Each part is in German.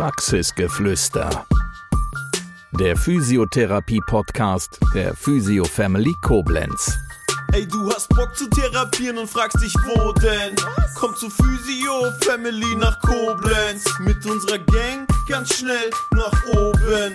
Praxisgeflüster. Der Physiotherapie-Podcast der Physio Family Koblenz. Ey, du hast Bock zu therapieren und fragst dich, wo denn? Komm zu Physio Family nach Koblenz. Mit unserer Gang ganz schnell nach oben.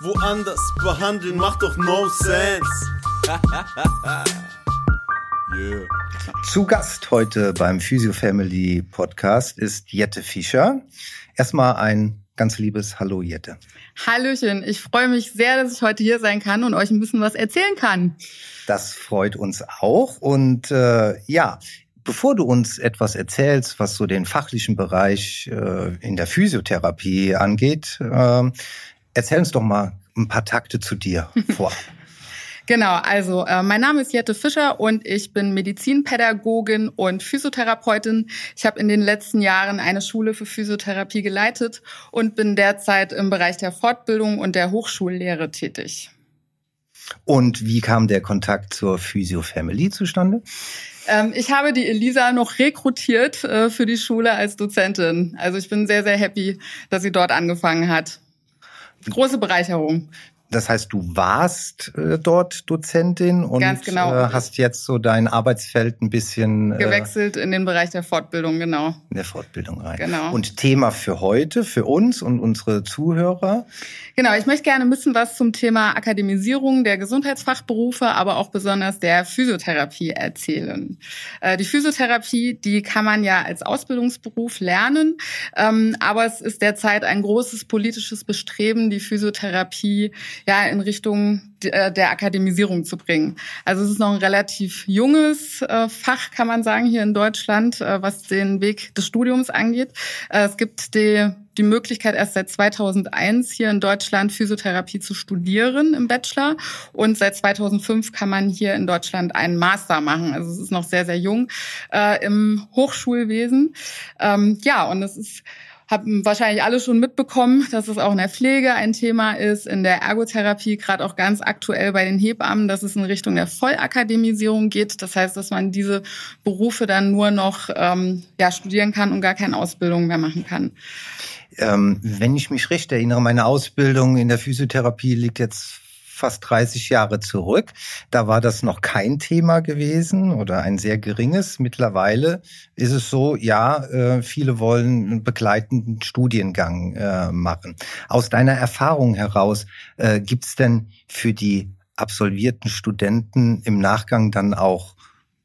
Woanders behandeln macht doch no sense. yeah. Zu Gast heute beim Physio Family Podcast ist Jette Fischer. Erstmal ein ganz liebes Hallo, Jette. Hallöchen, ich freue mich sehr, dass ich heute hier sein kann und euch ein bisschen was erzählen kann. Das freut uns auch. Und äh, ja, bevor du uns etwas erzählst, was so den fachlichen Bereich äh, in der Physiotherapie angeht, äh, erzähl uns doch mal ein paar Takte zu dir vor. Genau, also äh, mein Name ist Jette Fischer und ich bin Medizinpädagogin und Physiotherapeutin. Ich habe in den letzten Jahren eine Schule für Physiotherapie geleitet und bin derzeit im Bereich der Fortbildung und der Hochschullehre tätig. Und wie kam der Kontakt zur Physio Family zustande? Ähm, ich habe die Elisa noch rekrutiert äh, für die Schule als Dozentin. Also ich bin sehr, sehr happy, dass sie dort angefangen hat. Große Bereicherung. Das heißt, du warst äh, dort Dozentin und genau. äh, hast jetzt so dein Arbeitsfeld ein bisschen äh, gewechselt in den Bereich der Fortbildung, genau. In der Fortbildung rein. Genau. Und Thema für heute, für uns und unsere Zuhörer? Genau, ich möchte gerne ein bisschen was zum Thema Akademisierung der Gesundheitsfachberufe, aber auch besonders der Physiotherapie erzählen. Äh, die Physiotherapie, die kann man ja als Ausbildungsberuf lernen, ähm, aber es ist derzeit ein großes politisches Bestreben, die Physiotherapie ja in Richtung äh, der Akademisierung zu bringen. Also es ist noch ein relativ junges äh, Fach, kann man sagen, hier in Deutschland, äh, was den Weg des Studiums angeht. Es gibt die die Möglichkeit, erst seit 2001 hier in Deutschland Physiotherapie zu studieren im Bachelor. Und seit 2005 kann man hier in Deutschland einen Master machen. Also es ist noch sehr, sehr jung im Hochschulwesen. Ähm, ja, und es ist haben wahrscheinlich alle schon mitbekommen, dass es auch in der Pflege ein Thema ist, in der Ergotherapie, gerade auch ganz aktuell bei den Hebammen, dass es in Richtung der Vollakademisierung geht. Das heißt, dass man diese Berufe dann nur noch ähm, ja, studieren kann und gar keine Ausbildung mehr machen kann. Ähm, wenn ich mich recht erinnere, meine Ausbildung in der Physiotherapie liegt jetzt fast 30 Jahre zurück. Da war das noch kein Thema gewesen oder ein sehr geringes. Mittlerweile ist es so, ja, äh, viele wollen einen begleitenden Studiengang äh, machen. Aus deiner Erfahrung heraus, äh, gibt es denn für die absolvierten Studenten im Nachgang dann auch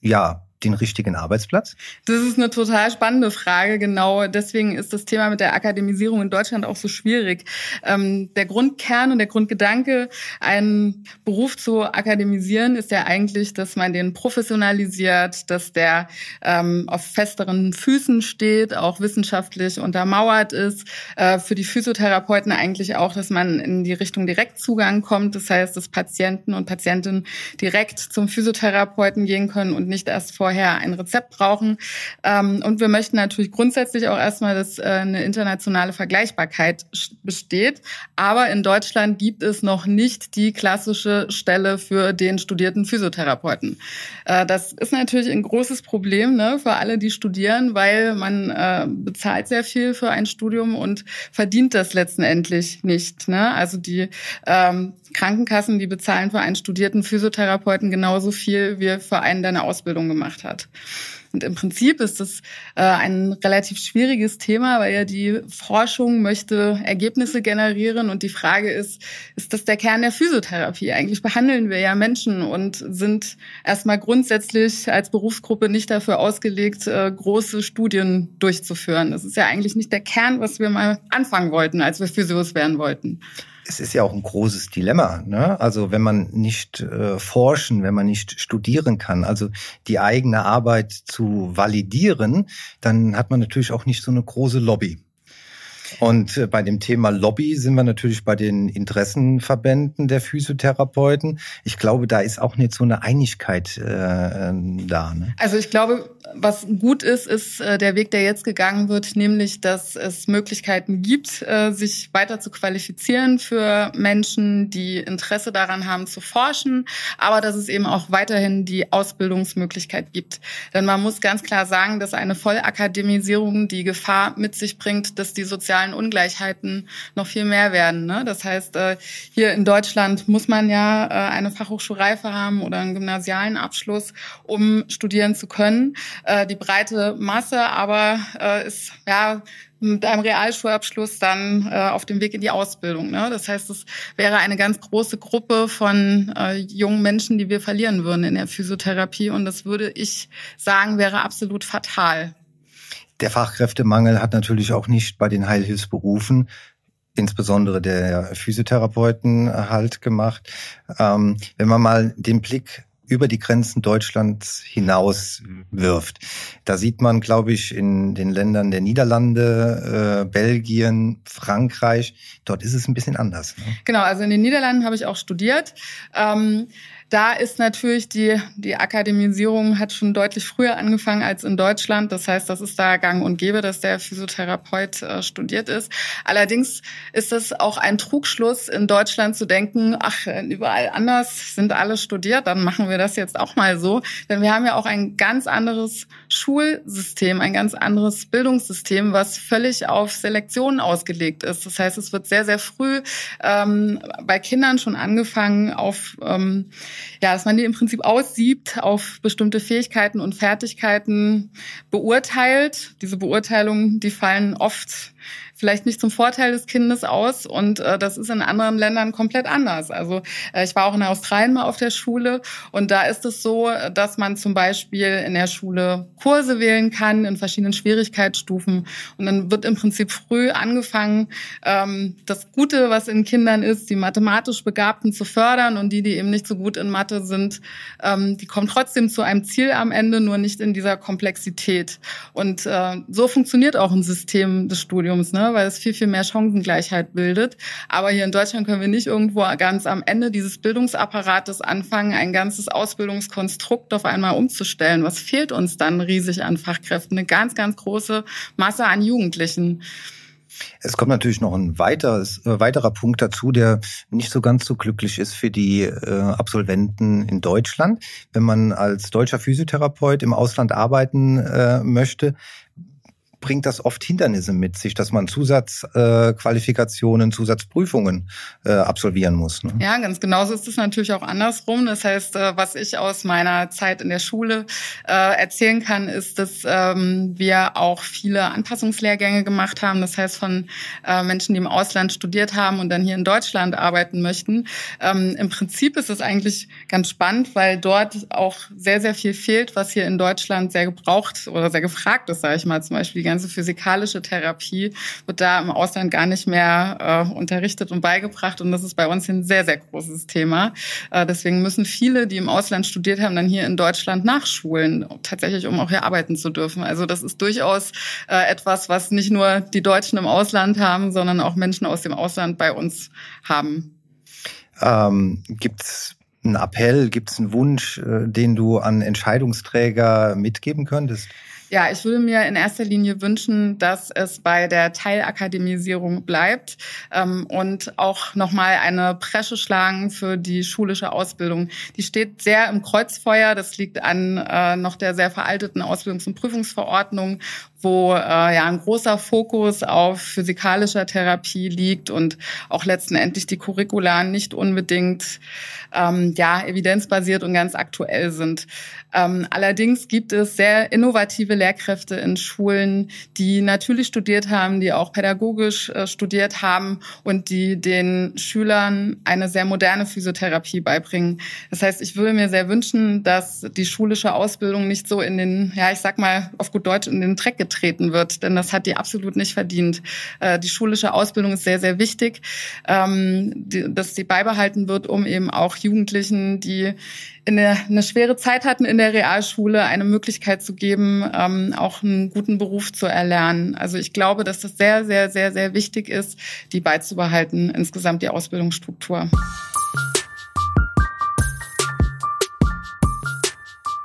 ja den richtigen Arbeitsplatz? Das ist eine total spannende Frage. Genau deswegen ist das Thema mit der Akademisierung in Deutschland auch so schwierig. Ähm, der Grundkern und der Grundgedanke, einen Beruf zu akademisieren, ist ja eigentlich, dass man den professionalisiert, dass der ähm, auf festeren Füßen steht, auch wissenschaftlich untermauert ist. Äh, für die Physiotherapeuten eigentlich auch, dass man in die Richtung Direktzugang kommt. Das heißt, dass Patienten und Patientinnen direkt zum Physiotherapeuten gehen können und nicht erst vor vorher ein Rezept brauchen. Ähm, und wir möchten natürlich grundsätzlich auch erstmal, dass äh, eine internationale Vergleichbarkeit besteht. Aber in Deutschland gibt es noch nicht die klassische Stelle für den studierten Physiotherapeuten. Äh, das ist natürlich ein großes Problem ne, für alle, die studieren, weil man äh, bezahlt sehr viel für ein Studium und verdient das letztendlich nicht. Ne? Also die ähm, Krankenkassen, die bezahlen für einen studierten Physiotherapeuten genauso viel wie für einen, der eine Ausbildung gemacht hat. Und im Prinzip ist das äh, ein relativ schwieriges Thema, weil ja die Forschung möchte Ergebnisse generieren und die Frage ist, ist das der Kern der Physiotherapie? Eigentlich behandeln wir ja Menschen und sind erstmal grundsätzlich als Berufsgruppe nicht dafür ausgelegt, äh, große Studien durchzuführen. Das ist ja eigentlich nicht der Kern, was wir mal anfangen wollten, als wir Physios werden wollten es ist ja auch ein großes Dilemma. Ne? Also wenn man nicht äh, forschen, wenn man nicht studieren kann, also die eigene Arbeit zu validieren, dann hat man natürlich auch nicht so eine große Lobby. Und äh, bei dem Thema Lobby sind wir natürlich bei den Interessenverbänden der Physiotherapeuten. Ich glaube, da ist auch nicht so eine Einigkeit äh, ähm, da. Ne? Also ich glaube, was gut ist, ist äh, der Weg, der jetzt gegangen wird, nämlich, dass es Möglichkeiten gibt, äh, sich weiter zu qualifizieren für Menschen, die Interesse daran haben zu forschen, aber dass es eben auch weiterhin die Ausbildungsmöglichkeit gibt. Denn man muss ganz klar sagen, dass eine Vollakademisierung die Gefahr mit sich bringt, dass die sozialen Ungleichheiten noch viel mehr werden. Ne? Das heißt, äh, hier in Deutschland muss man ja äh, eine Fachhochschulreife haben oder einen gymnasialen Abschluss, um studieren zu können. Äh, die breite Masse aber äh, ist ja mit einem Realschulabschluss dann äh, auf dem Weg in die Ausbildung. Ne? Das heißt, es wäre eine ganz große Gruppe von äh, jungen Menschen, die wir verlieren würden in der Physiotherapie. Und das würde ich sagen, wäre absolut fatal. Der Fachkräftemangel hat natürlich auch nicht bei den Heilhilfsberufen insbesondere der Physiotherapeuten halt gemacht. Ähm, wenn man mal den Blick über die Grenzen Deutschlands hinaus wirft. Da sieht man, glaube ich, in den Ländern der Niederlande, äh, Belgien, Frankreich, dort ist es ein bisschen anders. Ne? Genau, also in den Niederlanden habe ich auch studiert. Ähm, da ist natürlich die, die Akademisierung hat schon deutlich früher angefangen als in Deutschland. Das heißt, das ist da gang und gäbe, dass der Physiotherapeut äh, studiert ist. Allerdings ist es auch ein Trugschluss, in Deutschland zu denken, ach, überall anders sind alle studiert, dann machen wir das jetzt auch mal so. Denn wir haben ja auch ein ganz anderes Schulsystem, ein ganz anderes Bildungssystem, was völlig auf Selektion ausgelegt ist. Das heißt, es wird sehr, sehr früh ähm, bei Kindern schon angefangen auf ähm, ja, dass man die im Prinzip aussiebt, auf bestimmte Fähigkeiten und Fertigkeiten beurteilt. Diese Beurteilungen, die fallen oft vielleicht nicht zum Vorteil des Kindes aus und äh, das ist in anderen Ländern komplett anders. Also äh, ich war auch in Australien mal auf der Schule und da ist es so, dass man zum Beispiel in der Schule Kurse wählen kann in verschiedenen Schwierigkeitsstufen und dann wird im Prinzip früh angefangen, ähm, das Gute, was in Kindern ist, die mathematisch Begabten zu fördern und die, die eben nicht so gut in Mathe sind, ähm, die kommen trotzdem zu einem Ziel am Ende, nur nicht in dieser Komplexität. Und äh, so funktioniert auch ein System des Studiums. Ne? Weil es viel, viel mehr Chancengleichheit bildet. Aber hier in Deutschland können wir nicht irgendwo ganz am Ende dieses Bildungsapparates anfangen, ein ganzes Ausbildungskonstrukt auf einmal umzustellen. Was fehlt uns dann riesig an Fachkräften? Eine ganz, ganz große Masse an Jugendlichen. Es kommt natürlich noch ein weiteres, äh, weiterer Punkt dazu, der nicht so ganz so glücklich ist für die äh, Absolventen in Deutschland. Wenn man als deutscher Physiotherapeut im Ausland arbeiten äh, möchte, bringt das oft Hindernisse mit sich, dass man Zusatzqualifikationen, äh, Zusatzprüfungen äh, absolvieren muss. Ne? Ja, ganz genauso ist es natürlich auch andersrum. Das heißt, äh, was ich aus meiner Zeit in der Schule äh, erzählen kann, ist, dass ähm, wir auch viele Anpassungslehrgänge gemacht haben. Das heißt, von äh, Menschen, die im Ausland studiert haben und dann hier in Deutschland arbeiten möchten. Ähm, Im Prinzip ist es eigentlich ganz spannend, weil dort auch sehr, sehr viel fehlt, was hier in Deutschland sehr gebraucht oder sehr gefragt ist, sage ich mal, zum Beispiel ganze physikalische Therapie wird da im Ausland gar nicht mehr äh, unterrichtet und beigebracht. Und das ist bei uns ein sehr, sehr großes Thema. Äh, deswegen müssen viele, die im Ausland studiert haben, dann hier in Deutschland nachschulen, tatsächlich, um auch hier arbeiten zu dürfen. Also das ist durchaus äh, etwas, was nicht nur die Deutschen im Ausland haben, sondern auch Menschen aus dem Ausland bei uns haben. Ähm, Gibt es einen Appell, gibt es einen Wunsch, äh, den du an Entscheidungsträger mitgeben könntest? Ja, ich würde mir in erster Linie wünschen, dass es bei der Teilakademisierung bleibt ähm, und auch nochmal eine Presche schlagen für die schulische Ausbildung. Die steht sehr im Kreuzfeuer. Das liegt an äh, noch der sehr veralteten Ausbildungs- und Prüfungsverordnung, wo äh, ja ein großer Fokus auf physikalischer Therapie liegt und auch letzten Endlich die Curricula nicht unbedingt ähm, ja evidenzbasiert und ganz aktuell sind. Ähm, allerdings gibt es sehr innovative Lehrkräfte in Schulen, die natürlich studiert haben, die auch pädagogisch äh, studiert haben und die den Schülern eine sehr moderne Physiotherapie beibringen. Das heißt, ich würde mir sehr wünschen, dass die schulische Ausbildung nicht so in den, ja, ich sag mal auf gut Deutsch, in den Dreck getreten wird, denn das hat die absolut nicht verdient. Äh, die schulische Ausbildung ist sehr, sehr wichtig, ähm, dass sie beibehalten wird, um eben auch Jugendlichen, die eine schwere Zeit hatten in der Realschule, eine Möglichkeit zu geben, ähm, auch einen guten Beruf zu erlernen. Also ich glaube, dass das sehr, sehr, sehr, sehr wichtig ist, die beizubehalten, insgesamt die Ausbildungsstruktur.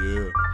yeah.